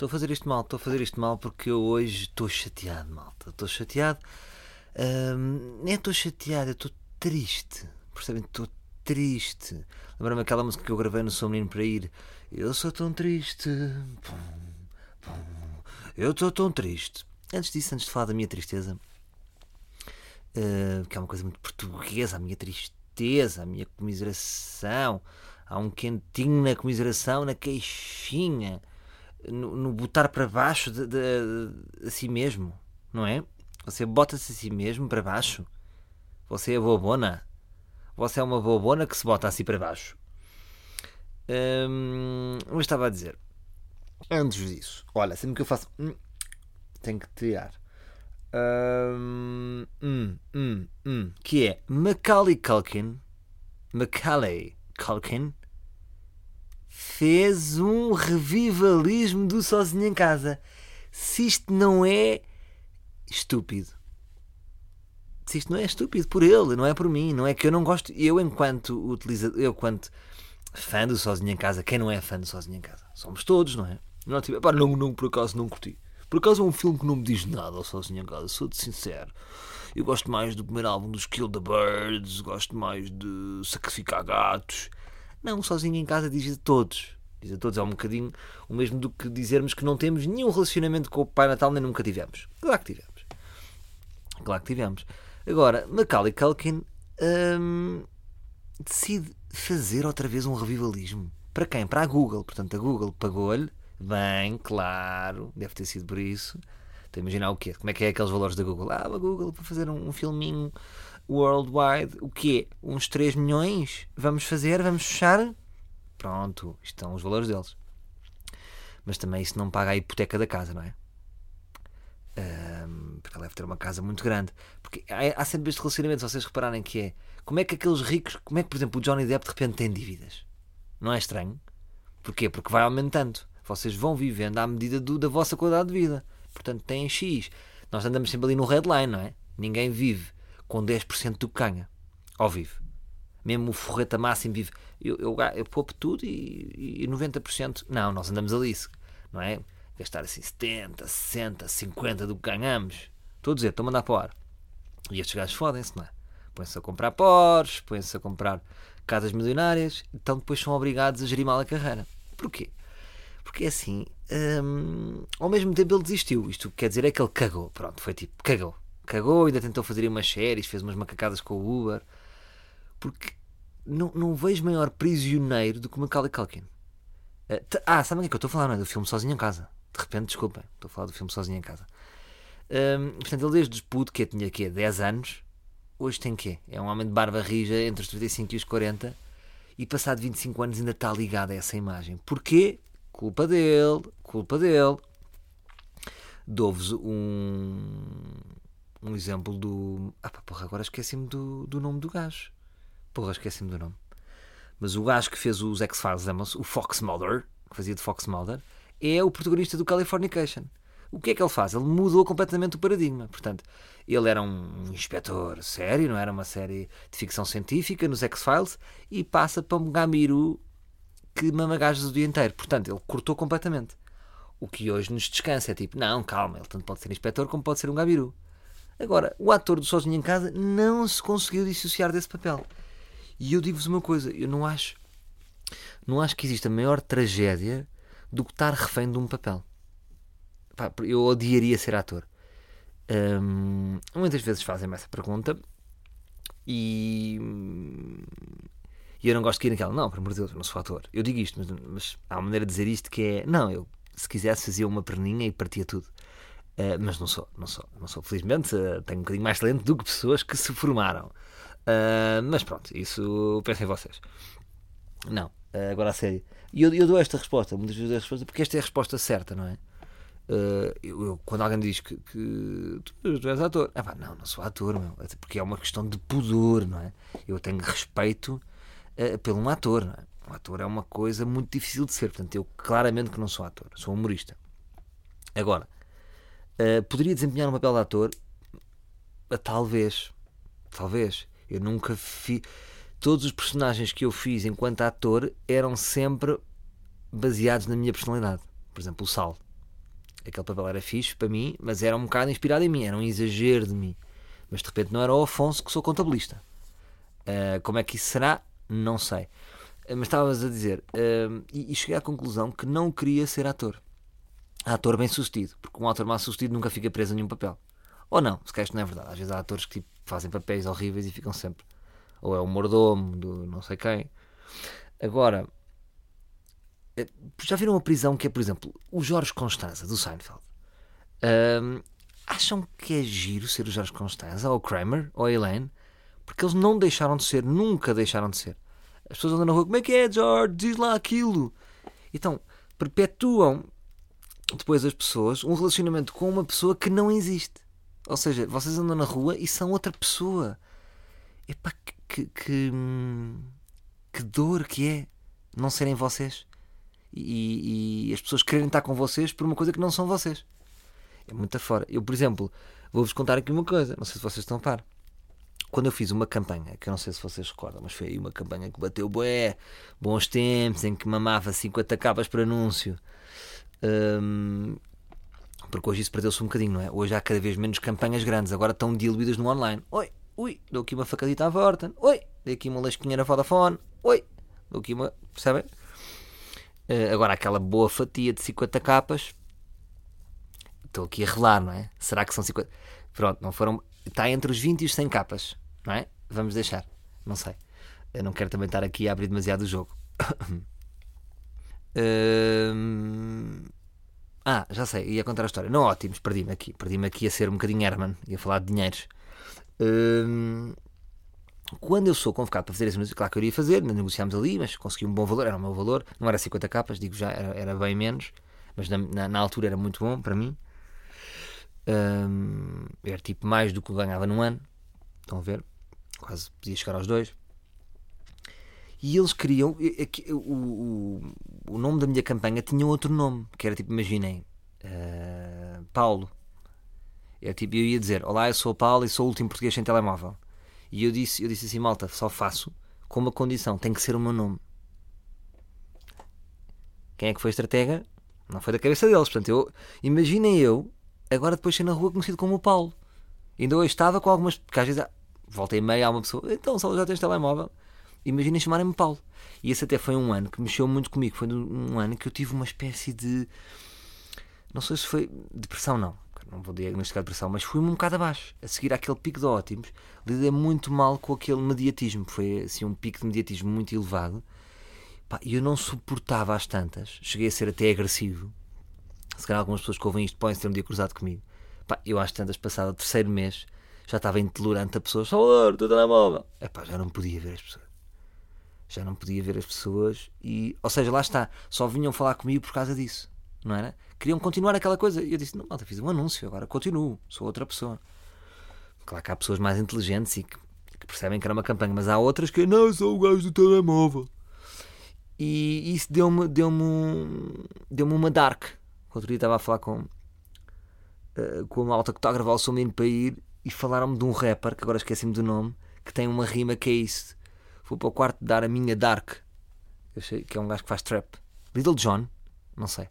Estou a fazer isto mal, estou a fazer isto mal porque eu hoje estou chateado, malta. Estou chateado. Ahm, nem estou chateado, estou triste. Percebem? Estou triste. Lembra-me aquela música que eu gravei no Sou Menino para ir. Eu sou tão triste. Eu estou tão triste. Antes disso, antes de falar da minha tristeza, ah, que é uma coisa muito portuguesa, a minha tristeza, a minha comiseração. Há um quentinho na comiseração, na queixinha, no, no botar para baixo de, de- a si mesmo, não é? Você bota-se a si mesmo para baixo. Você é bobona. Você é uma bobona que se bota assim para baixo. Hum, eu estava a dizer, antes disso, olha, sempre que eu faço. hum, tenho que tirar. Hum, hum, hum, hum, que é Macaulay Culkin. Macaulay Culkin fez um revivalismo do Sozinho em Casa. Se isto não é estúpido. Se isto não é estúpido por ele, não é por mim, não é que eu não gosto. Eu, enquanto utilizador, eu, fã do Sozinho em Casa, quem não é fã do Sozinho em Casa? Somos todos, não é? Não, tipo, pá, não, não, por acaso não curti. Por acaso é um filme que não me diz nada ao Sozinho em Casa, sou-te sincero. Eu gosto mais do primeiro álbum dos Kill the Birds, gosto mais de Sacrificar Gatos. Não, Sozinho em Casa diz a todos. Diz a todos, é um bocadinho o mesmo do que dizermos que não temos nenhum relacionamento com o Pai Natal, nem nunca tivemos. Claro que tivemos. Claro que tivemos. Agora, Macaulay Culkin hum, decide fazer outra vez um revivalismo. Para quem? Para a Google. Portanto, a Google pagou-lhe. Bem, claro, deve ter sido por isso. Estou a imaginar o quê? Como é que é aqueles valores da Google? Ah, a Google para fazer um, um filminho worldwide. O quê? Uns 3 milhões? Vamos fazer? Vamos fechar? Pronto, isto são os valores deles. Mas também isso não paga a hipoteca da casa, não é? Ahm, porque ela deve ter uma casa muito grande. Porque há, há sempre este relacionamento, se vocês repararem que é como é que aqueles ricos, como é que, por exemplo, o Johnny Depp de repente tem dívidas? Não é estranho? Porquê? Porque vai aumentando. Vocês vão vivendo à medida do- da vossa qualidade de vida. Portanto, têm X. Nós andamos sempre ali no headline, não é? Ninguém vive com 10% do que ganha. Ou vive. Mesmo o forreta máximo vive. Eu, eu, eu poupo tudo e, e 90%. Não, nós andamos ali. Não é? Gastar assim 70, 60, 50 do que ganhamos. Estou a dizer, estou a mandar para o ar. E estes gajos fodem-se, não é? Põem-se a comprar Porsche, põem-se a comprar casas milionárias, então depois são obrigados a gerir mal a carreira. Porquê? Porque é assim, hum, ao mesmo tempo ele desistiu. Isto quer dizer é que ele cagou. Pronto, foi tipo, cagou. Cagou, ainda tentou fazer umas séries, fez umas macacadas com o Uber. Porque não, não vejo maior prisioneiro do que o Macaulay Culkin. Eh, Ah, sabem o que é que eu estou a falar? Não é? Do filme Sozinho em Casa. De repente, desculpem, estou a falar do filme Sozinho em Casa. Hum, portanto, ele desde puto, que tinha quê? 10 anos, hoje tem quê? É um homem de barba rija entre os 35 e os 40 e passado 25 anos ainda está ligado a essa imagem. Porquê? Culpa dele, culpa dele. Dou-vos um, um exemplo do. Ah, porra, agora esqueci-me do, do nome do gajo. Porra, esqueci-me do nome. Mas o gajo que fez os X-Files? O Fox Mulder, que fazia de Fox Mulder, é o protagonista do Californication. O que é que ele faz? Ele mudou completamente o paradigma. Portanto, ele era um inspetor sério, não era uma série de ficção científica nos X-Files, e passa para um gamiru que mama gajos o dia inteiro. Portanto, ele cortou completamente. O que hoje nos descansa é tipo, não, calma, ele tanto pode ser inspetor como pode ser um gabiru. Agora, o ator do Sozinho em Casa não se conseguiu dissociar desse papel. E eu digo-vos uma coisa, eu não acho, não acho que exista maior tragédia do que estar refém de um papel. Eu odiaria ser ator. Hum, muitas vezes fazem-me essa pergunta e, e eu não gosto de ir naquela, não, por amor de Deus, eu não sou ator. Eu digo isto, mas, mas há uma maneira de dizer isto que é, não, eu se quisesse fazia uma perninha e partia tudo. Uh, mas não sou, não sou, não sou. Felizmente uh, tenho um bocadinho mais talento do que pessoas que se formaram. Uh, mas pronto, isso pensem vocês. Não, agora a sério. E eu, eu dou esta resposta, muitas vezes dou esta resposta, porque esta é a resposta certa, não é? Eu, eu, quando alguém diz que, que tu, tu, és ator, é pá, não, não sou ator, meu, porque é uma questão de pudor, não é? Eu tenho respeito pelo um ator, não é? Um ator é uma coisa muito difícil de ser, portanto, eu claramente que não sou ator, sou humorista. Agora, uh, poderia desempenhar um papel de ator? talvez, talvez. Eu nunca fiz. Todos os personagens que eu fiz enquanto ator eram sempre baseados na minha personalidade. Por exemplo, o Sal. Aquele papel era fixe para mim, mas era um bocado inspirado em mim, era um exagero de mim. Mas de repente não era o Afonso que sou contabilista. Uh, como é que isso será? Não sei. Mas estavas a dizer, e, e, cheguei à conclusão que não queria ser ator. Ator bem sucedido, porque um ator mal sucedido nunca fica preso em nenhum papel. Ou não, se calhar isto não é verdade. Às vezes há atores que tipo, fazem papéis horríveis e ficam sempre. Ou é o mordomo do não sei quem. Agora, eh, já viram uma prisão que é, por exemplo, o Jorge Constanza, do Seinfeld? Um, acham que é giro ser o Jorge Constanza, ou o Kramer, ou a Elaine? Porque eles não deixaram de ser, nunca deixaram de ser. As pessoas andam na rua, como é que é, George? Diz lá aquilo. Então, perpetuam depois as pessoas um relacionamento com uma pessoa que não existe. Ou seja, vocês andam na rua e são outra pessoa. Epá, que, que, que, que dor que é não serem vocês. E, e, as pessoas quererem estar com vocês por uma coisa que não são vocês. É muito fora. Eu, por exemplo, vou-vos contar aqui uma coisa. Não sei se vocês estão a par. Quando eu fiz uma campanha, que eu não sei se vocês recordam, mas foi aí uma campanha que bateu bué, bons tempos, em que mamava 50 capas por anúncio. Hum, porque hoje isso perdeu-se um bocadinho, não é? Hoje há cada vez menos campanhas grandes, agora estão diluídas no online. Oi, ui, dou aqui uma facadita à Vorten. Oi, dei aqui uma lasquinha na Vodafone. Oi, dou aqui uma. Percebem? Uh, agora aquela boa fatia de 50 capas. Estou aqui a relar, não é? Será que são 50? Pronto, não foram. Está entre os 20 e os 100 capas, não é? Vamos deixar. Não sei. Eu não quero também estar aqui a abrir demasiado o jogo. Ah, já sei, ia contar a história. Não ótimos, perdi-me aqui. Perdi-me aqui a ser um bocadinho Herman, ia falar de dinheiros. Quando eu sou convocado para fazer esse anúncio, claro que eu iria fazer, negociámos ali, mas consegui um bom valor, era o meu valor, não era 50 capas, digo já, era, era bem menos, mas na, na, na, altura era muito bom para mim. Era tipo mais do que ganhava num ano, estão a ver? Quase podia chegar aos dois. E eles queriam. O, o, o nome da minha campanha tinha outro nome, que era tipo, imaginem, uh, Paulo. Eu, tipo, eu ia dizer: Olá, eu sou o Paulo e sou o último português sem telemóvel. E eu disse, eu disse assim: Malta, só faço com uma condição: tem que ser o meu nome. Quem é que foi a estratega? Não foi da cabeça deles. Portanto, eu, imaginem eu, agora depois ser na rua conhecido como o Paulo. Ainda hoje estava com algumas. Porque às vezes, volta e meia, há uma pessoa: Então, só já tens telemóvel imaginem chamarem-me Paulo. E esse até foi um ano que mexeu muito comigo. Foi um ano que eu tive uma espécie de. Não sei se foi depressão, não. Não vou diagnosticar depressão, mas fui um bocado abaixo. A seguir aquele pico de ótimos, lidei muito mal com aquele mediatismo. Foi assim um pico de mediatismo muito elevado. E eu não suportava as tantas. Cheguei a ser até agressivo. Se calhar algumas pessoas que ouvem isto podem ter um dia cruzado comigo. Eu às tantas, passado o terceiro mês, já estava intolerante a pessoas. Salvador, teu telemóvel. Epá, já não podia ver as pessoas já não podia ver as pessoas e, ou seja, lá está, só vinham falar comigo por causa disso, não era? Queriam continuar aquela coisa. E eu disse: Não, malta, fiz um anúncio, agora continuo, sou outra pessoa. Claro que há pessoas mais inteligentes e que, que percebem que era uma campanha, mas há outras que não, sou o gajo do telemóvel. E isso deu-me deu deu uma dark. Outro dia estava a falar com, uh, com a malta que está a gravar o som para ir e falaram-me de um rapper, que agora esqueci-me do nome, que tem uma rima que é isso Fui para o quarto dar a minha Dark. Que é um gajo que faz trap. Little John? Não sei.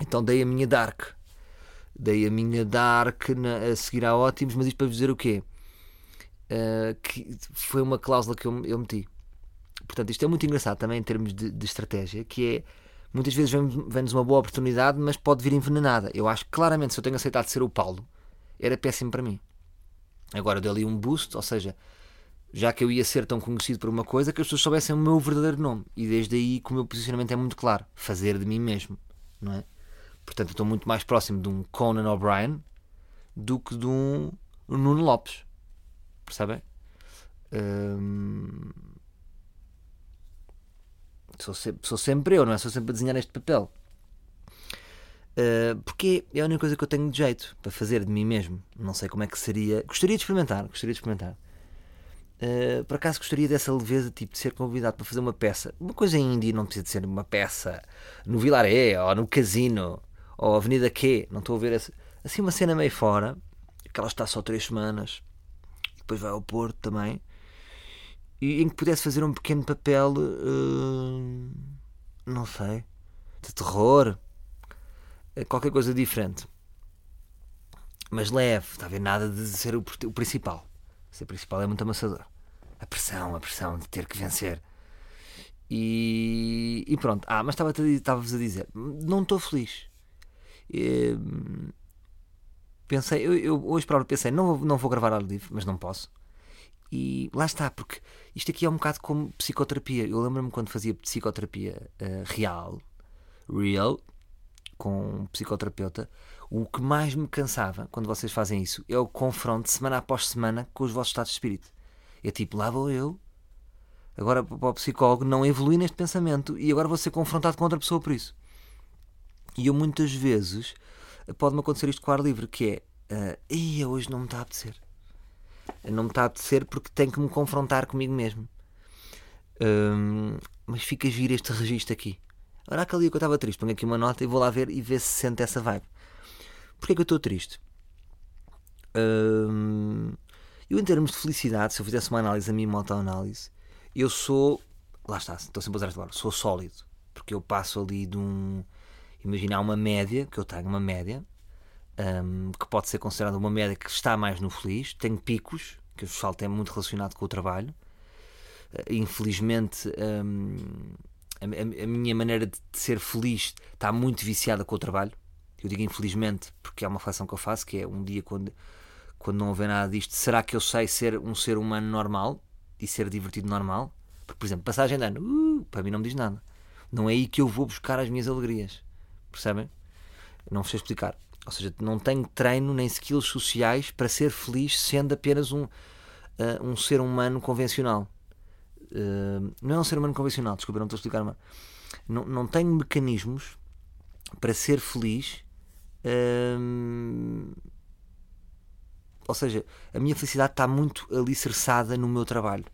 Então dei a minha Dark. Dei a minha Dark na, a seguir a Ótimos, mas isto para dizer o quê? Uh, que foi uma cláusula que eu, eu meti. Portanto, isto é muito engraçado também em termos de, de estratégia, que é muitas vezes vem-nos uma boa oportunidade, mas pode vir envenenada. Eu acho que claramente se eu tenho aceitado ser o Paulo, era péssimo para mim. Agora dei ali um boost, ou seja, já que eu ia ser tão conhecido por uma coisa que as pessoas soubessem o meu verdadeiro nome. E desde aí que o meu posicionamento é muito claro: fazer de mim mesmo, não é? Portanto, estou muito mais próximo de um Conan O'Brien do que de um Nuno Lopes. Percebem? Hum... Sou sempre, sou sempre eu, não é? Sou sempre a desenhar este papel. Uh, porque é a única coisa que eu tenho de jeito para fazer de mim mesmo. Não sei como é que seria. Gostaria de experimentar, gostaria de experimentar. Uh, por acaso gostaria dessa leveza, tipo, de ser convidado para fazer uma peça. Uma coisa indie não precisa de ser uma peça no Vilaré, ou no Casino, ou Avenida Q. Não estou a ver essa. Assim, uma cena meio fora, que ela está só três semanas, depois vai ao Porto também, e em que pudesse fazer um pequeno papel, uh, não sei, de terror, eh, qualquer coisa diferente. Mas leve, está a ver? Nada de ser o, o principal. Ser principal é muito amassador. A pressão, a pressão de ter que vencer. E, e pronto. Ah, mas estava-vos a dizer, não estou feliz. E, pensei, eu, eu hoje para pensei, não vou, não vou gravar ao livro, mas não posso. E lá está, porque isto aqui é um bocado como psicoterapia. Eu lembro-me quando fazia psicoterapia uh, real, real, com um psicoterapeuta, o que mais me cansava quando vocês fazem isso é o confronto semana após semana com os vossos estados de espírito. É tipo, lá vou eu, agora para o psicólogo não evolui neste pensamento e agora vou ser confrontado com outra pessoa por isso. E eu muitas vezes pode-me acontecer isto com o ar livre, que é uh, hoje não me está a apetecer. Não me está a apetecer porque tenho que me confrontar comigo mesmo. Um, mas fica giro este registro aqui. Agora aquele dia que eu estava triste, ponho aqui uma nota e vou lá ver e ver se sente essa vibe. Porquê que eu estou triste? Um, eu, em termos de felicidade, se eu fizesse uma análise, a minha autoanálise, eu sou. Lá está, estou sempre a usar esta palavra. Sou sólido. Porque eu passo ali de um. Imaginar uma média, que eu tenho uma média, um, que pode ser considerada uma média que está mais no feliz. Tenho picos, que o salto é muito relacionado com o trabalho. Uh, infelizmente. Um, a, a, minha maneira de ser feliz está muito viciada com o trabalho. Eu digo infelizmente porque é uma reflexão que eu faço, que é um dia quando, quando não houver nada disto, será que eu sei ser um ser humano normal e ser divertido normal? Porque, por exemplo, passagem de ano, uh, para mim não me diz nada. Não é aí que eu vou buscar as minhas alegrias. Percebem? Não vos sei explicar. Ou seja, não tenho treino nem skills sociais para ser feliz sendo apenas um, uh, um ser humano convencional. Uh, não é um ser humano convencional, desculpa, não estou a explicar, mas não, não tenho mecanismos para ser feliz. Uh, ou seja, a minha felicidade está muito alicerçada no meu trabalho.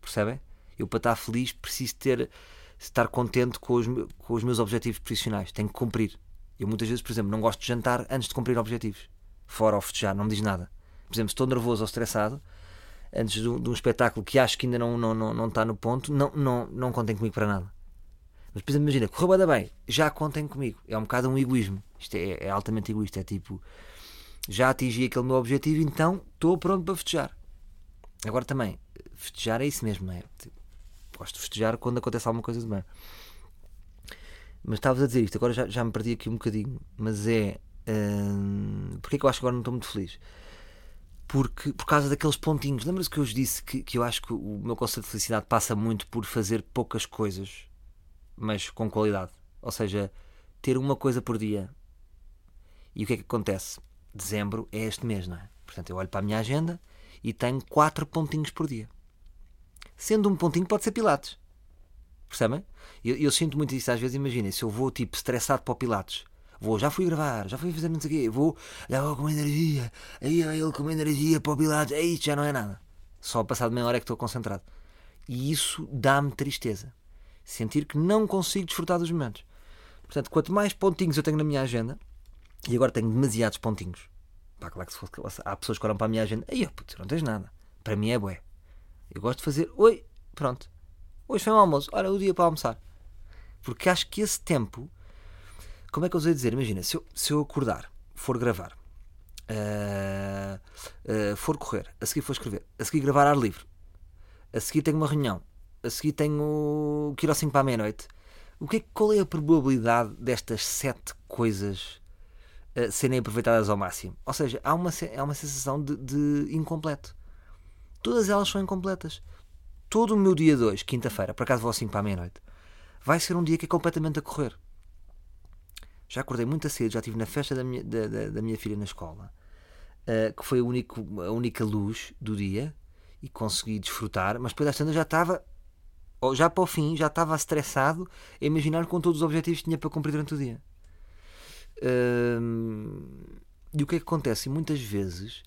Percebem? Eu, para estar feliz, preciso ter, estar contente com os, com os meus objetivos profissionais. Tenho que cumprir. Eu, muitas vezes, por exemplo, não gosto de jantar antes de cumprir objetivos. Fora ou festejar, não me diz nada. Por exemplo, se estou nervoso ou estressado, antes de, de um espetáculo que acho que ainda não, não, não, não está no ponto, não, não, não contem comigo para nada. Mas depois imagina, correu bem, já contem comigo. É um bocado um egoísmo. Isto é, é altamente egoísta. É tipo, já atingi aquele meu objetivo, então estou pronto para festejar. Agora também, festejar é isso mesmo, não é? Gosto de festejar quando acontece alguma coisa de bem. Mas estavas a dizer isto, agora já, já me perdi aqui um bocadinho. Mas é. Hum, porque que eu acho que agora não estou muito feliz? porque, por causa daqueles pontinhos. Lembra-se que eu vos disse que, que eu acho que o meu conceito de felicidade passa muito por fazer poucas coisas, mas com qualidade. Ou seja, ter uma coisa por dia. E o que é que acontece? Dezembro é este mês, não é? Portanto, eu olho para a minha agenda e tenho quatro pontinhos por dia. Sendo um pontinho, pode ser Pilates. Percebem? Eu, eu sinto muito isso às vezes. Imaginem, se eu vou tipo estressado para o Pilates Vou, já fui gravar, já fui fazer não sei o quê. Vou, já vou com energia. Aí ele com energia para o Pilates. Isto, já não é nada. Só passado meia hora é que estou concentrado. E isso dá-me tristeza. Sentir que não consigo desfrutar dos momentos. Portanto, quanto mais pontinhos eu tenho na minha agenda, e agora tenho demasiados pontinhos. Pá, claro que se fosse, há pessoas que olham para a minha agenda, aí, putz, não tens nada. Para mim é bué. Eu gosto de fazer, oi, pronto. Hoje foi um almoço, olha o dia para almoçar. Porque acho que esse tempo como é que eu usei dizer? Imagina, se eu, se eu acordar, for gravar, uh, uh, for correr, a seguir for escrever, a seguir gravar ar livre, a seguir tenho uma reunião, a seguir tenho que ir ao 5 para a meia-noite. O que é, qual é a probabilidade destas sete coisas uh, serem aproveitadas ao máximo? Ou seja, há uma, há uma sensação de, de incompleto. Todas elas são incompletas. Todo o meu dia de hoje, quinta-feira, por acaso vou ao 5 para a meia-noite, vai ser um dia que é completamente a correr já acordei muito cedo, já estive na festa da minha, da, da, da minha filha na escola, uh, que foi a, único, a única luz do dia e consegui desfrutar, mas depois às tantas já estava já para o fim, já estava estressado a imaginar com todos os objetivos que tinha para cumprir durante o dia. E o que é que acontece? Muitas vezes,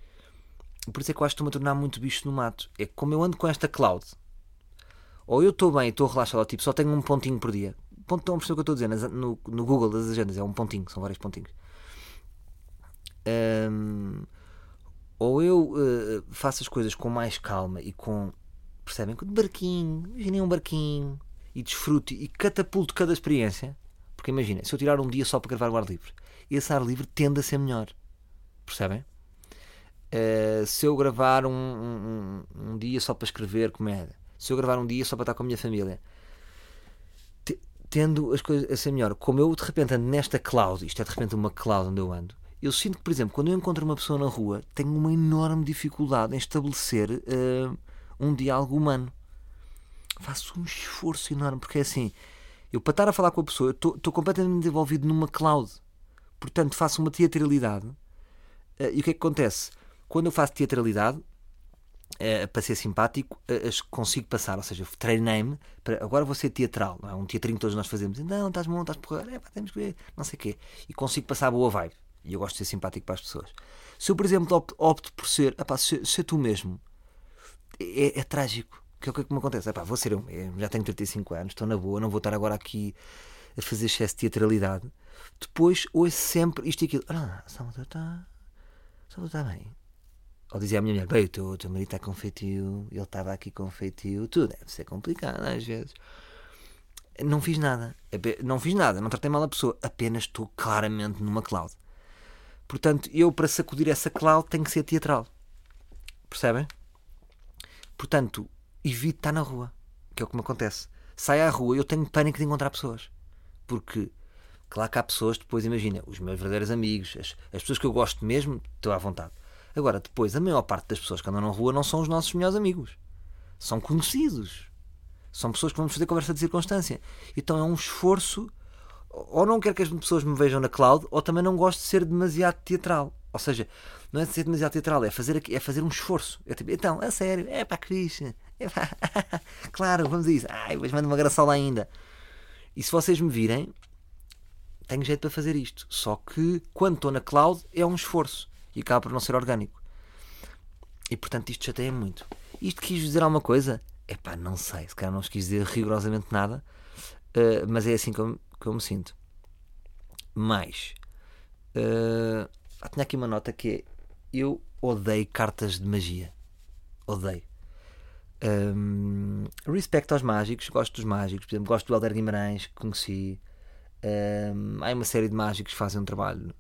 por isso é que eu acho que estou-me a tornar muito bicho no mato. É que como eu ando com esta cloud, ou eu estou bem estou relaxado, tipo, só tenho um pontinho por dia. Ponto, estão a perceber o que eu estou a dizer? No, no Google das agendas é um pontinho, são vários pontinhos. Ou eu uh, faço as coisas com mais calma e com. Percebem? Com barquinho, imaginem um barquinho e desfrute e catapulto cada experiência. Porque imagina, se eu tirar um dia só para gravar o ar livre, esse ar livre tende a ser melhor. Percebem? Uh, se eu gravar um, um, um, dia só para escrever comédia, se eu gravar um dia só para estar com a minha família, tendo as coisas a ser melhor, como eu de repente ando nesta cloud, isto é de repente uma cloud onde eu ando, eu sinto que, por exemplo, quando eu encontro uma pessoa na rua, tenho uma enorme dificuldade em estabelecer uh, um diálogo humano. Faço um esforço enorme, porque é assim, eu para estar a falar com a pessoa, estou completamente envolvido numa cloud. Portanto, faço uma teatralidade. Uh, e o que é que acontece? Quando eu faço teatralidade, uh, para ser simpático, uh, consigo passar. Ou seja, treinei-me para agora vou ser teatral. Não é um teatrinho que todos nós fazemos. Não, estás bom, estás porra, é, temos que ver, não sei o quê. E consigo passar boa vibe. E eu gosto de ser simpático para as pessoas. Se eu, por exemplo, opto, por ser, epá, ser, ser tu mesmo, é, é, trágico. É o que, é que me acontece? Epá, vou ser eu já tenho 35 anos, estou na boa, não vou estar agora aqui a fazer excesso de teatralidade. Depois ouço sempre isto e aquilo. Ah, Salvador está. Salvador está bem. Ou dizia a minha mulher: Bem, o teu, teu marido está com feitio, ele estava aqui com feitio, tudo deve ser complicado às vezes. Não fiz nada. Não fiz nada, não tratei mal a pessoa. Apenas estou claramente numa cloud. Portanto, eu para sacudir essa cloud tenho que ser teatral. Percebem? Portanto, evito estar na rua, que é o que me acontece. Sai à rua e eu tenho pânico de encontrar pessoas. Porque, claro que há pessoas, depois imagina, os meus verdadeiros amigos, as, as pessoas que eu gosto mesmo, estou à vontade. Agora, depois, a maior parte das pessoas que andam na rua não são os nossos melhores amigos. São conhecidos. São pessoas que vamos fazer conversa de circunstância. Então é um esforço ou não quero que as pessoas me vejam na cloud, ou também não gosto de ser demasiado teatral. Ou seja, não é de ser demasiado teatral, é fazer, é fazer um esforço. É tipo, então, a sério, é para Cristo. É pá, claro, vamos a isso. Ai, mas manda uma graçola ainda. E se vocês me virem, tenho jeito para fazer isto. Só que quando estou na cloud é um esforço e acaba por não ser orgânico. E portanto isto chateia muito. Isto quis dizer alguma coisa? É pá, não sei. Se calhar não quis dizer rigorosamente nada. Uh, mas é assim que eu, que eu me sinto. Mas uh, tinha aqui uma nota que é eu odeio cartas de magia. Odeio. Um, respeito aos mágicos, gosto dos mágicos, por exemplo, gosto do Helder Guimarães, que conheci. Um, há uma série de mágicos que fazem um trabalho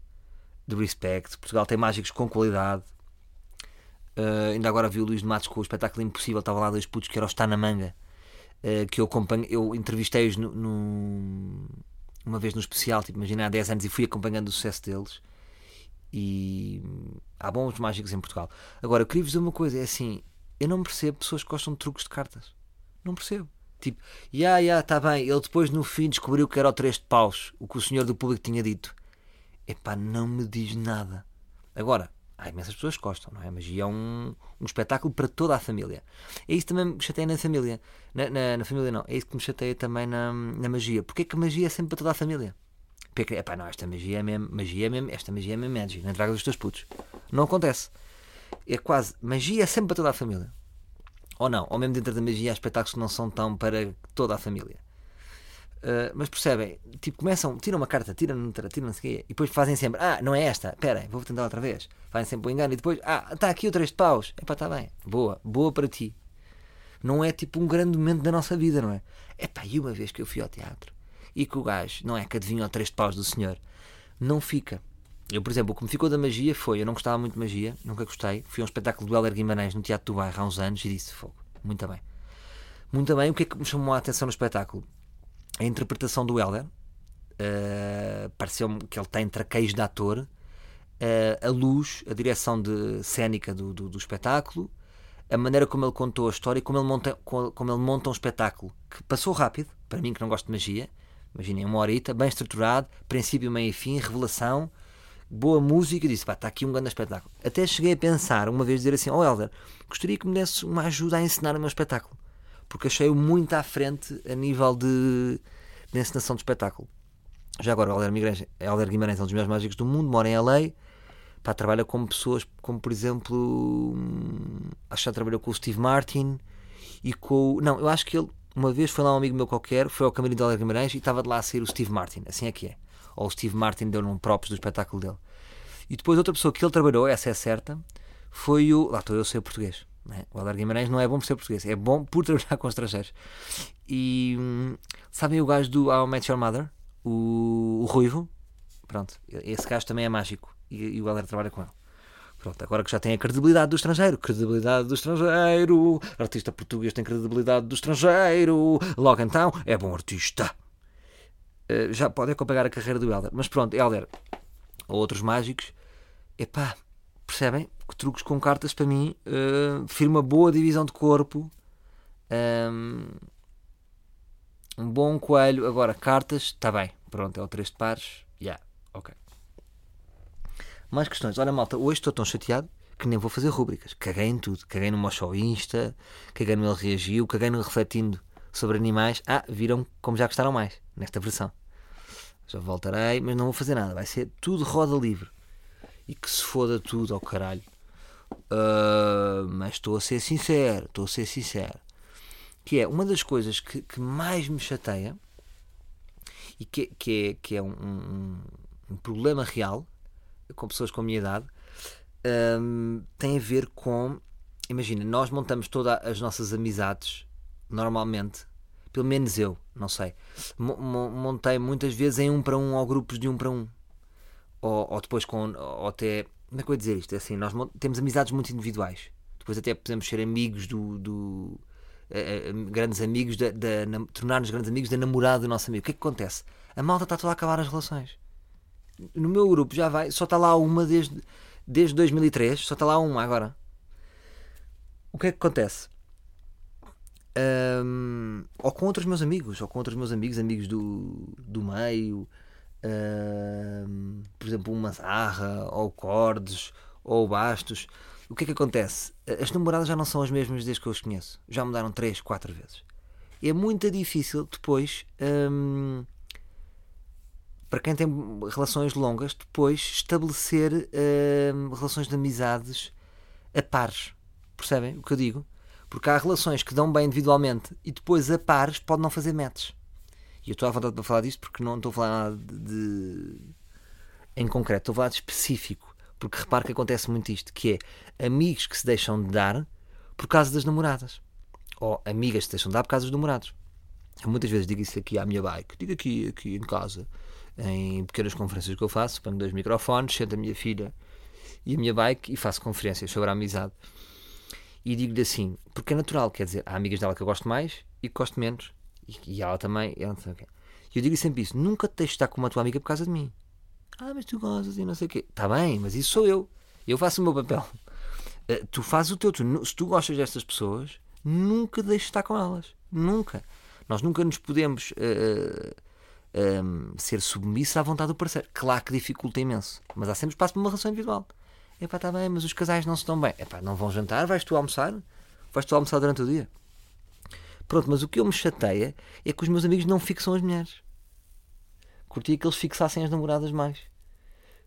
de respect. Portugal tem mágicos com qualidade. Uh, ainda agora vi o Luís de Matos com o espetáculo Impossível, estava lá dois putos que era o Está na Manga, uh, que eu, eu entrevistei-os no, no, uma vez no especial, tipo, imagina há 10 anos, e fui acompanhando o sucesso deles. E há bons mágicos em Portugal. Agora, eu queria vos dizer uma coisa: é assim, eu não percebo pessoas que gostam de truques de cartas. Não percebo. Tipo, ya, yeah, ya, yeah, está bem. Ele depois no fim descobriu que era o 3 de paus, o que o senhor do público tinha dito. Epá, não me diz nada. Agora, há imensas pessoas que gostam, não é? Magia é um, um espetáculo para toda a família. É isso também me chateia na família. Na, na, na, família não, é isso que me chateia também na, na magia. Porquê que a magia é sempre para toda a família? Porque, epá, não, esta magia é mesmo, magia é mesmo, esta magia é mesmo não traga dos teus putos. Não acontece. É quase, magia é sempre para toda a família. Ou não, ou mesmo dentro da magia há espetáculos que não são tão para toda a família. Uh, mas percebem, tipo, começam, tiram uma carta, tiram outra, tiram não sei o quê, e depois fazem sempre, ah, não é esta, espera, vou tentar outra vez. Fazem sempre o um engano e depois, ah, está aqui o três de paus. Epá, está bem, boa, boa para ti. Não é tipo um grande momento da nossa vida, não é? Epá, e uma vez que eu fui ao teatro e que o gajo, não é que adivinha o três de paus do senhor, não fica. Eu, por exemplo, o que me ficou da magia foi, eu não gostava muito de magia, nunca gostei, fui a um espetáculo do Heller Guimarães no Teatro do Bairro há uns anos e disse, fogo, muito bem. Muito bem, o que é que me chamou a atenção no espetáculo? a interpretação do Helder. Uh, Pareceu-me que ele tem traqueios de ator. Uh, a luz, a direção de cênica do, do, do, espetáculo, a maneira como ele contou a história e como ele, monta, como ele monta um espetáculo que passou rápido, para mim que não gosto de magia, imaginem uma horita, bem estruturado, princípio, meio e fim, revelação, boa música, disse, pá, está aqui um grande espetáculo. Até cheguei a pensar, uma vez, dizer assim, oh Helder, gostaria que me desse uma ajuda a ensinar o meu espetáculo porque achei-o muito à frente a nível de, de encenação de espetáculo. Já agora, o Helder Guimarães, Helder Guimarães é um dos melhores mágicos do mundo, mora em LA, pá, trabalha com pessoas como, por exemplo, hum, acho que já trabalhou com o Steve Martin e com. Não, eu acho que ele, uma vez, foi lá um amigo meu qualquer, foi ao camarim do Helder Guimarães e estava de lá a sair o Steve Martin, assim é que é. Ou o Steve Martin deu-lhe um próprio do espetáculo dele. E depois outra pessoa que ele trabalhou, essa é certa, foi o. Lá estou eu a ser português. É? O Helder Guimarães não é bom por ser português, é bom por trabalhar com estrangeiros. E hum, sabem o gajo do How I Met Your Mother? O, o Ruivo? Pronto, esse gajo também é mágico e, e o Helder trabalha com ele. Pronto, agora que já tem a credibilidade do estrangeiro, credibilidade do estrangeiro, artista português tem credibilidade do estrangeiro, logo então é bom artista. Uh, já pode acompanhar a carreira do Helder. Mas pronto, Helder, ou outros mágicos, epá, percebem? Que truques com cartas para mim, uh, firma boa divisão de corpo, um, um bom coelho. Agora, cartas, está bem, pronto, é o 3 de pares, já, yeah, ok. Mais questões. Olha, malta, hoje estou tão chateado que nem vou fazer rúbricas. Caguei em tudo. Caguei no Mocho Insta, caguei no Ele Reagiu, caguei no Refletindo sobre Animais. Ah, viram como já gostaram mais nesta versão. Já voltarei, mas não vou fazer nada. Vai ser tudo roda livre. E que se foda tudo ao caralho. Uh, mas estou a ser sincero, estou a ser sincero. Que é uma das coisas que, que mais me chateia e que, que é, que é um, um, um problema real com pessoas com a minha idade um, tem a ver com. Imagina, nós montamos todas as nossas amizades normalmente, pelo menos eu, não sei. Montei muitas vezes em um para um ou grupos de um para um. Ou, ou depois com. Ou até. Como é que eu ia dizer isto? É assim, nós temos amizades muito individuais. Depois até podemos ser amigos do. do uh, grandes amigos, da, da tornar-nos grandes amigos da namorada do nosso amigo. O que é que acontece? A malta está toda a acabar as relações no meu grupo já vai, só está lá uma desde, desde 2003, só está lá uma agora. O que é que acontece? Um, ou com outros meus amigos, ou com outros meus amigos, amigos do, do meio, um, por exemplo, uma Zarra, ou Cordes, ou Bastos. O que é que acontece? As namoradas já não são as mesmas desde que eu os conheço. Já mudaram 3, 4 vezes. É muito difícil depois um, para quem tem relações longas, depois estabelecer uh, relações de amizades a pares. Percebem o que eu digo? Porque há relações que dão bem individualmente e depois a pares pode não fazer matches. E eu estou à vontade para falar disto porque não estou a falar nada de, de em concreto, estou a falar de específico. Porque repare que acontece muito isto, que é amigos que se deixam de dar por causa das namoradas. Ou amigas que se deixam de dar por causa dos namorados. Eu muitas vezes digo isso aqui à minha bike, digo aqui, aqui em casa em pequenas conferências que eu faço, ponho dois microfones, sento a minha filha e a minha bike e faço conferências sobre a amizade. E digo-lhe assim, porque é natural, quer dizer, há amigas dela que eu gosto mais e que gosto menos, e, e ela também. E ela, okay. eu digo sempre isso: nunca te deixes estar com uma tua amiga por causa de mim. Ah, mas tu gostas e não sei o quê. Está bem, mas isso sou eu. Eu faço o meu papel. Uh, tu fazes o teu. Tu, se tu gostas destas pessoas, nunca deixes estar com elas. Nunca. Nós nunca nos podemos. Uh, um, ser submisso à vontade do parceiro. Claro que dificulta imenso, mas há sempre espaço para uma relação individual. Epá, está bem, mas os casais não se estão bem. Epá, não vão jantar, vais tu almoçar? Vais tu almoçar durante o dia? Pronto, mas o que eu me chateia é que os meus amigos não fixam as mulheres. Curtia que eles fixassem as namoradas mais.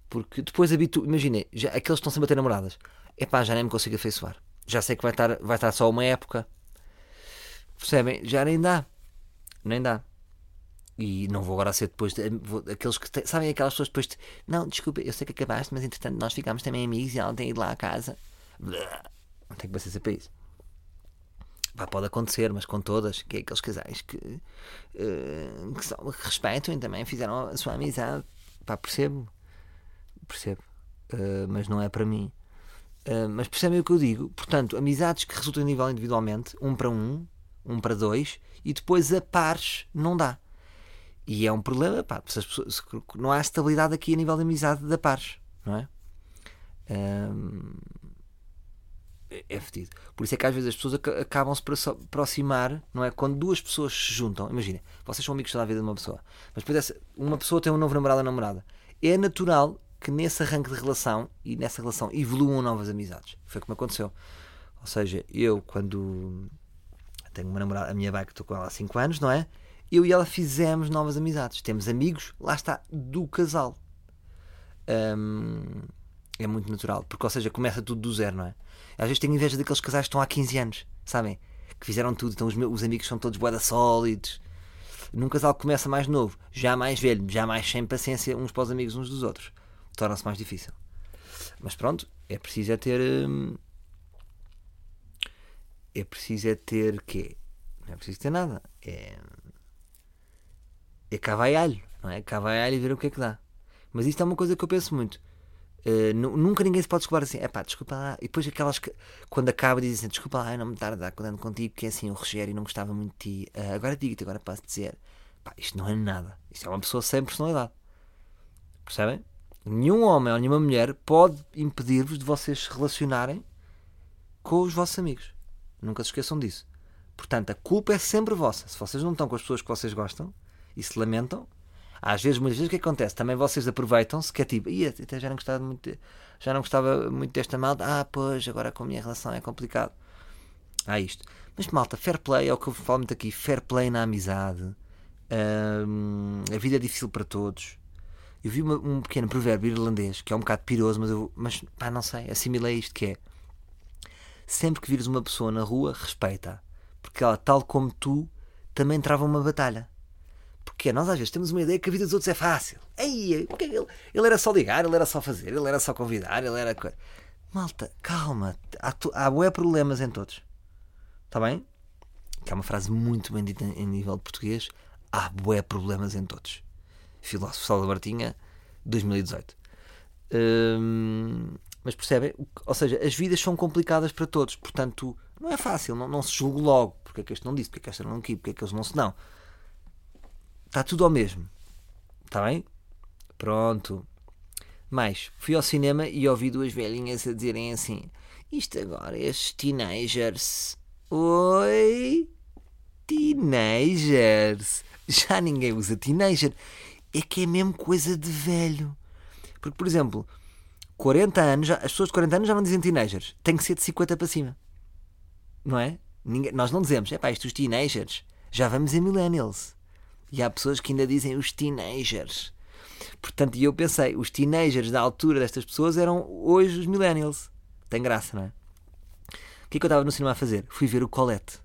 Porque depois habito, imaginem, já, aqueles que estão sempre a ter namoradas. Epá, já nem me consigo afeiçoar. Já sei que vai estar, vai estar só uma época. Percebem? Já nem dá. Nem dá. E não vou agora ser depois de, vou, aqueles que te, sabem aquelas pessoas depois de, não, desculpa, eu sei que acabaste, mas entretanto nós ficámos também amigos e ela tem ido lá à casa. Não tem que paciência para isso. Pá, pode acontecer, mas com todas, que é aqueles casais que, uh, que, só, que respeitam e também fizeram a sua amizade. Pá, percebo, percebo, uh, mas não é para mim. Uh, mas percebem o que eu digo? Portanto, amizades que resultam a nível individualmente, um para um, um para dois, e depois a pares não dá. E é um problema, pá, pessoas, não há estabilidade aqui a nível de amizade da pares, não é? Hum, é fedido. Por isso é que às vezes as pessoas acabam-se por aproximar, não é? Quando duas pessoas se juntam, imagina, vocês são amigos toda a vida de uma pessoa, mas depois uma pessoa tem um novo namorado ou namorada. É natural que nesse arranque de relação e nessa relação evoluam novas amizades. Foi como aconteceu. Ou seja, eu quando tenho uma namorada, a minha bike, estou com ela há 5 anos, não é? Eu e ela fizemos novas amizades. Temos amigos, lá está, do casal. Hum, é muito natural, porque, ou seja, começa tudo do zero, não é? Às vezes tenho inveja daqueles casais que estão há 15 anos, sabem? Que fizeram tudo, então os, meus, os amigos são todos boeda sólidos. Num casal que começa mais novo, já mais velho, já mais sem paciência uns para os amigos uns dos outros, torna-se mais difícil. Mas pronto, é preciso é ter. Hum, é preciso é ter quê? Não é preciso ter nada. É. É cavaialho, não é? Cavaialho e ver o que é que dá. Mas isto é uma coisa que eu penso muito. Uh, nunca ninguém se pode desculpar assim, é pá, desculpa lá. E depois aquelas que, quando acaba, dizem assim: desculpa lá, não me estar a dar cuidando contigo, porque é assim, o Rogério não gostava muito de ti. Uh, agora digo-te, agora posso dizer: pá, isto não é nada. Isto é uma pessoa sem personalidade. Percebem? Nenhum homem ou nenhuma mulher pode impedir-vos de vocês se relacionarem com os vossos amigos. Nunca se esqueçam disso. Portanto, a culpa é sempre vossa. Se vocês não estão com as pessoas que vocês gostam e se lamentam, às vezes, muitas vezes, o que acontece? Também vocês aproveitam-se, que é tipo, até já não gostava muito, já não gostava muito desta malta, ah, pois, agora com a minha relação é complicado. Há isto. Mas malta, fair play é o que eu falo muito aqui, fair play na amizade. Hum, a vida é difícil para todos. Eu vi uma, um pequeno provérbio irlandês que é um bocado piroso, mas eu, mas pá, não sei, assimilei isto que é sempre que vires uma pessoa na rua, respeita, porque ela, tal como tu, também trava uma batalha. Porque nós às vezes temos uma ideia que a vida dos outros é fácil. Ei, porque ele, ele era só ligar, ele era só fazer, ele era só convidar, ele era. Malta, calma. Há, há bué problemas em todos. Está bem? Que é uma frase muito bem dita em nível de português. Há bué problemas em todos. Filósofo Salva Martinha, 2018. Hum, mas percebem? Ou seja, as vidas são complicadas para todos. Portanto, não é fácil. Não, não se julgue logo. Porque é que este não disse? Porque é que este não quis? Porque é que eles não se não? Está tudo ao mesmo. Está bem? Pronto. Mais, fui ao cinema e ouvi duas velhinhas a dizerem assim: Isto agora, estes teenagers. Oi? Teenagers. Já ninguém usa teenager. É que é mesmo coisa de velho. Porque, por exemplo, 40 anos, as pessoas de 40 anos já não dizem teenagers. Tem que ser de 50 para cima. Não é? Ninguém, nós não dizemos, é pá, isto os teenagers. Já vamos em millennials. E há pessoas que ainda dizem os teenagers. Portanto, e eu pensei, os teenagers da altura destas pessoas eram hoje os millennials. Tem graça, não é? O que é que eu estava no cinema a fazer? Fui ver o Colette.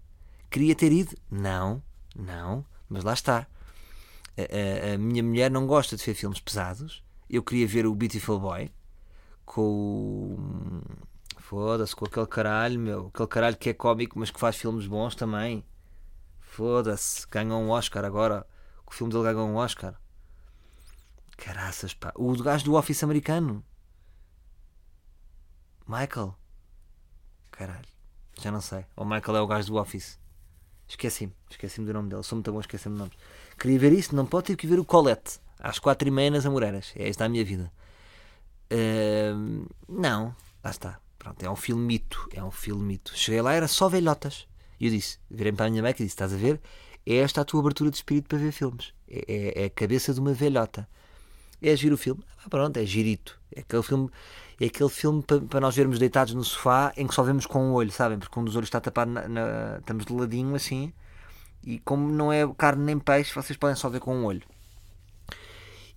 Queria ter ido? Não, não, mas lá está. A, a, a minha mulher não gosta de ver filmes pesados. Eu queria ver o Beautiful Boy com o. Foda-se, com aquele caralho, meu. Aquele caralho que é cómico, mas que faz filmes bons também. Foda-se, ganhou um Oscar agora. O filme dele ganhou um Oscar. Caraças, pá. O gajo do Office americano. Michael. Caralho. Já não sei. O Michael é o gajo do Office. Esqueci-me. Esqueci-me do nome dele. Sou muito bom esquecendo nomes. Queria ver isso. Não pode ter que ver o Colette. Às quatro e meia nas Amoreiras. É esta a minha vida. Uh, não. Lá está. Pronto. É um filme mito. É um filme mito. Cheguei lá, era só velhotas. E eu disse, virei para a minha mãe e disse: Estás a ver? É esta a tua abertura de espírito para ver filmes. É, é, é a cabeça de uma velhota. É giro o filme? Ah, pronto, é girito. É aquele filme, é aquele filme para, para nós vermos deitados no sofá em que só vemos com um olho, sabem? Porque um dos olhos está tapado, na, na, estamos de ladinho assim. E como não é carne nem peixe, vocês podem só ver com um olho.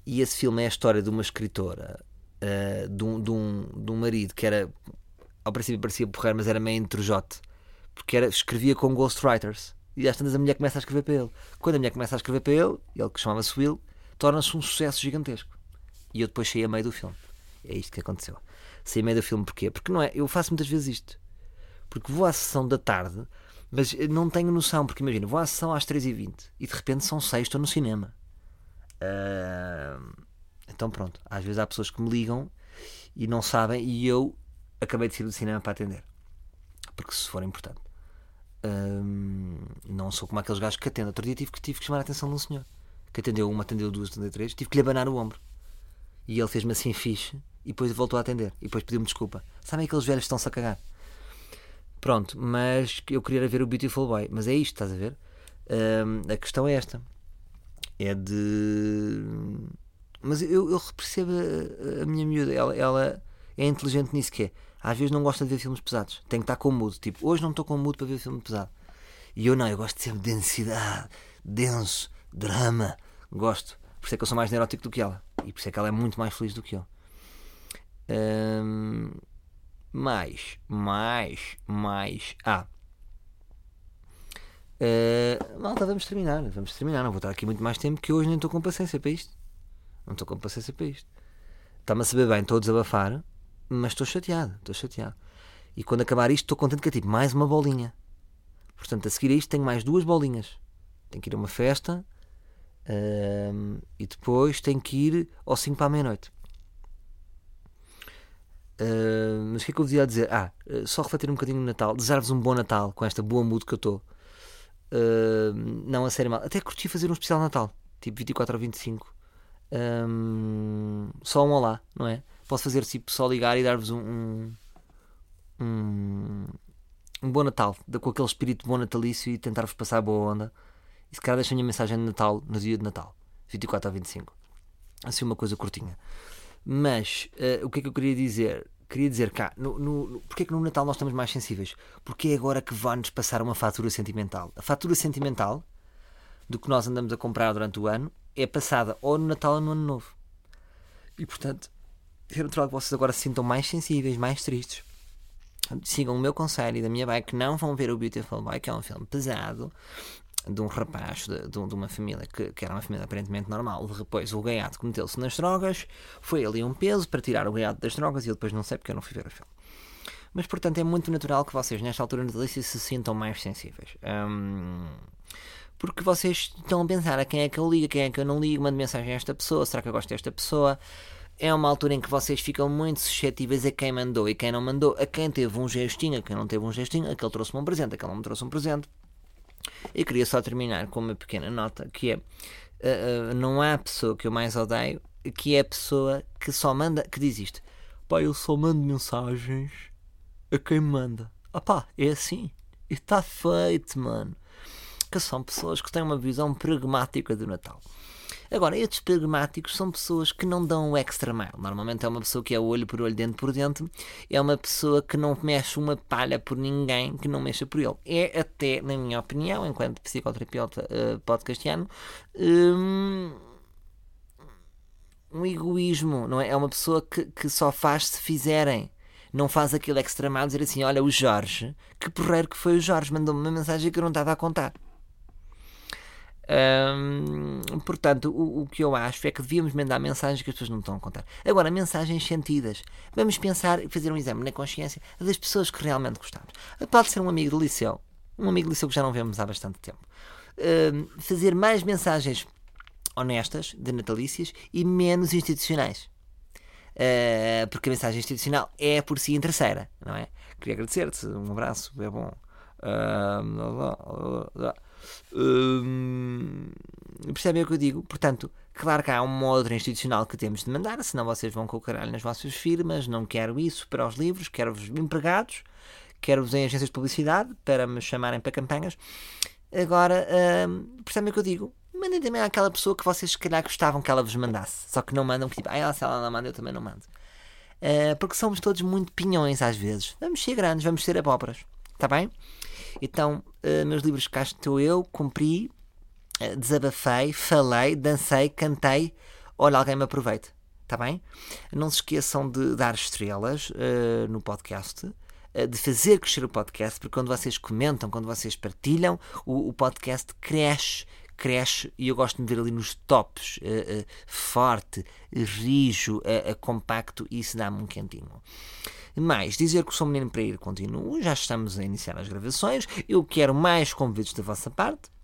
E esse filme é a história de uma escritora, uh, de, um, de, um, de um marido que era, ao princípio parecia porrer, mas era meio entrejote porque era, escrevia com ghostwriters. E às tantas a mulher começa a escrever para ele. Quando a mulher começa a escrever para ele, ele que chamava-se Will, torna-se um sucesso gigantesco. E eu depois saí a meio do filme. É isto que aconteceu. Saí a meio do filme porquê? Porque não é, eu faço muitas vezes isto. Porque vou à sessão da tarde, mas não tenho noção, porque imagina, vou à sessão às 3h20 e de repente são 6, estou no cinema. Uh, então pronto, às vezes há pessoas que me ligam e não sabem e eu acabei de sair do cinema para atender. Porque se for importante não sou como aqueles gajos que atendem. Outro dia tive que, tive que chamar a atenção de um senhor que atendeu uma, atendeu duas, atendeu três. Tive que lhe abanar o ombro. E ele fez-me assim fixe e depois voltou a atender. E depois pediu-me desculpa. Sabem aqueles velhos estão-se a cagar? Pronto, mas eu queria ver o Beautiful Boy. Mas é isto, estás a ver? a questão é esta: é de. Mas eu, eu percebo a, a minha miúda. Ela, ela é inteligente nisso que é às vezes não gosta de ver filmes pesados. Tem que estar com o mood. Tipo, hoje não estou com o mood para ver filme pesado. E eu não, eu gosto de sempre de densidade, denso, drama. Gosto. Por isso é que eu sou mais neurótico do que ela. E por isso é que ela é muito mais feliz do que eu. Hum, mais, mais, mais. Ah. Uh, malta, vamos terminar. Vamos terminar. Não vou estar aqui muito mais tempo que hoje nem estou com paciência para isto. Não estou com paciência para isto. Está-me a saber bem, estou a desabafar, mas estou chateado. Estou chateado. E quando acabar isto, estou contente que é tipo mais uma bolinha. Portanto, a seguir a isto, tenho mais duas bolinhas. Tenho que ir a uma festa uh, e depois tenho que ir ao 5 para a meia-noite. Uh, mas o que é que eu devia dizer? Ah, uh, só refletir um bocadinho no Natal, desejar-vos um bom Natal com esta boa mood que eu estou. Uh, não a sério mal. Até curti fazer um especial Natal, tipo 24 ou 25. Um, só um olá, não é? Posso fazer tipo só ligar e dar-vos um, um, um, bom Natal, com aquele espírito bom natalício e tentar-vos passar a boa onda. E se calhar deixo a mensagem de Natal no dia de Natal, 24 a 25. Assim, uma coisa curtinha. Mas uh, o que é que eu queria dizer? Queria dizer cá, no, no, porque é que no Natal nós estamos mais sensíveis? Porque é agora que vai-nos passar uma fatura sentimental. A fatura sentimental do que nós andamos a comprar durante o ano é passada ou no Natal ou no Ano Novo. E portanto, é natural que vocês agora se sintam mais sensíveis, mais tristes. Sigam o meu conselho e da minha bike, não vão ver o Beautiful Boy, que é um filme pesado, de um rapaz de, de, de uma família que, que, era uma família aparentemente normal. Depois o gaiato cometeu-se nas drogas, foi ali um peso para tirar o gaiato das drogas e eu depois não sei porque eu não fui ver o filme. Mas portanto é muito natural que vocês, nesta altura natalícia, se sintam mais sensíveis. Hum, porque vocês estão a pensar a quem é que eu ligo, a quem é que eu não ligo, mando mensagem a esta pessoa, será que eu gosto desta pessoa? É uma altura em que vocês ficam muito suscetíveis a quem mandou e quem não mandou, a quem teve um gestinho, a quem não teve um gestinho, a quem trouxe-me um presente, a quem não me trouxe um presente. Eu queria só terminar com uma pequena nota que é uh, uh, não há pessoa que eu mais odeio que é a pessoa que só manda, que diz isto. Pá, eu só mando mensagens a quem manda. Ah pá, é assim. E está feito, mano. Que são pessoas que têm uma visão pragmática do Natal. Agora, estes pragmáticos são pessoas que não dão o extra mile. Normalmente é uma pessoa que é olho por olho, dente por dente. É uma pessoa que não mexe uma palha por ninguém que não mexa por ele. É até, na minha opinião, enquanto psicoterapeuta uh, podcastiano, um, um egoísmo, não é? É uma pessoa que, que só faz se fizerem não faz aquele extra mal dizer assim: olha, o Jorge, que porreiro que foi o Jorge, mandou-me uma mensagem que eu não estava a contar portanto, o, o, que eu acho é que devíamos mandar mensagens que as pessoas não estão a contar. Agora, mensagens sentidas. Vamos pensar e fazer um exame na consciência das pessoas que realmente gostamos. Pode ser um amigo do liceu, um amigo do liceu que já não vemos há bastante tempo. fazer mais mensagens honestas, de natalícias e menos institucionais. Uh, porque a mensagem institucional é por si interesseira, não é? Queria agradecer-te, um abraço, é bom. Uh, Hum, percebem o que eu digo? Portanto, claro que há uma outra institucional que temos de mandar, senão vocês vão com o caralho nas vossas firmas. Não quero isso para os livros, quero-vos empregados, quero-vos em agências de publicidade para me chamarem para campanhas. Agora, hum, percebem o que eu digo? Mandem também àquela pessoa que vocês se calhar gostavam que ela vos mandasse, só que não mandam, que tipo, ah, se ela não manda, eu também não mando. Uh, porque somos todos muito pinhões às vezes. Vamos ser grandes, vamos ser abóboras. Está bem? Então, uh, meus livros, cá estou eu, cumpri, uh, desabafei, falei, dancei, cantei. Olha, alguém me aproveite. Está bem? Não se esqueçam de dar estrelas uh, no podcast de fazer crescer o podcast, porque quando vocês comentam, quando vocês partilham, o, o podcast cresce, cresce e eu gosto de ver ali nos tops, uh, uh, forte, rijo, uh, compacto e isso dá-me um quentinho. Mais, dizer que sou menino para ir continuo, já estamos a iniciar as gravações, eu quero mais convites da vossa parte,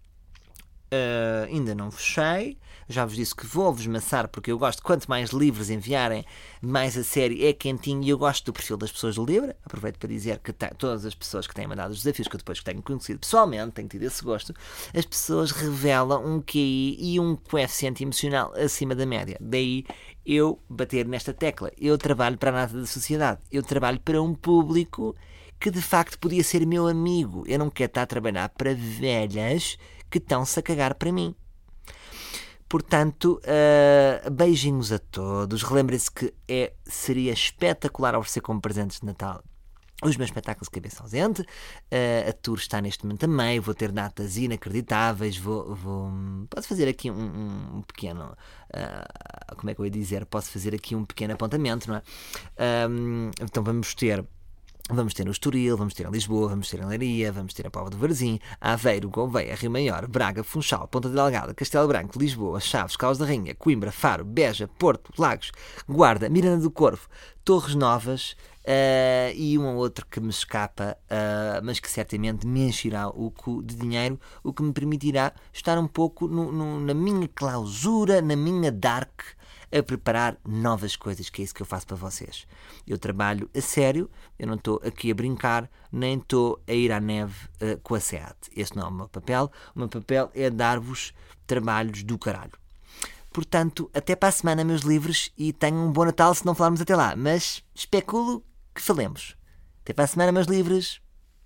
Uh, ainda não fechei. Já vos disse que vou-vos maçar porque eu gosto. Quanto mais livros enviarem, mais a série é quentinho. E eu gosto do perfil das pessoas do livro. Aproveito para dizer que todas as pessoas que têm mandado os desafios, que eu depois tenho conhecido pessoalmente, tenho tido esse gosto, as pessoas revelam um QI e um coeficiente emocional acima da média. Daí eu bater nesta tecla. Eu trabalho para a nada da sociedade. Eu trabalho para um público que de facto podia ser meu amigo. Eu não quero estar a trabalhar para velhas que estão-se a cagar para mim. Portanto, uh, beijinhos a todos. Relembrem-se que é, seria espetacular oferecer como presentes de Natal os meus espetáculos de cabeça ausente. Uh, a tour está neste momento também. Vou ter datas inacreditáveis. Vou, vou posso fazer aqui um, um pequeno. Uh, como é que eu ia dizer? Posso fazer aqui um pequeno apontamento, não é? Então vamos ter Vamos ter no Estoril, vamos ter em Lisboa, vamos ter em Leiria, vamos ter a Póvoa do Varzim, Aveiro, Gouveia, Rio Maior, Braga, Funchal, Ponta Delgada, Castelo Branco, Lisboa, Chaves, Caos da Rainha, Coimbra, Faro, Beja, Porto, Lagos, Guarda, Miranda do Corvo, Torres Novas uh, e um ou outro que me escapa, uh, mas que certamente me encherá o cu de dinheiro, o que me permitirá estar um pouco no, no, na minha clausura, na minha dark, a preparar novas coisas, que é isso que eu faço para vocês. Eu trabalho a sério, eu não estou aqui a brincar, nem estou a ir à neve uh, com a SEAT. Esse não é o meu papel. O meu papel é dar-vos trabalhos do caralho. Portanto, até para a semana, meus livros, e tenham um bom Natal se não falarmos até lá. Mas especulo que falemos. Até para a semana, meus livros.